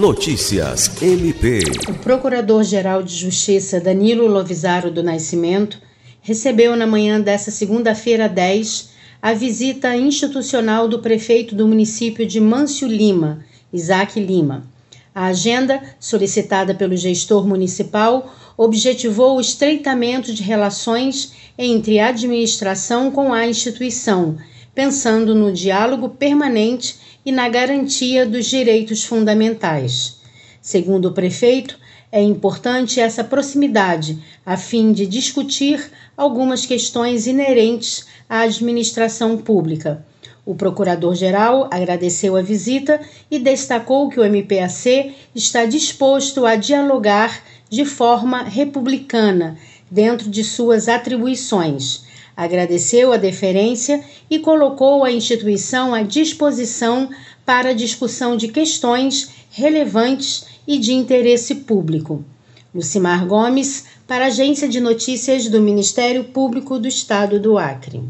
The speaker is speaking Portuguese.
Notícias MP. O Procurador-Geral de Justiça Danilo Lovisaro do Nascimento recebeu na manhã desta segunda-feira 10 a visita institucional do prefeito do município de Mâncio Lima, Isaac Lima. A agenda, solicitada pelo gestor municipal, objetivou o estreitamento de relações entre a administração com a instituição, pensando no diálogo permanente e na garantia dos direitos fundamentais. Segundo o prefeito, é importante essa proximidade a fim de discutir algumas questões inerentes à administração pública. O procurador-geral agradeceu a visita e destacou que o MPAC está disposto a dialogar de forma republicana, dentro de suas atribuições. Agradeceu a deferência e colocou a instituição à disposição para discussão de questões relevantes e de interesse público. Lucimar Gomes, para a Agência de Notícias do Ministério Público do Estado do Acre.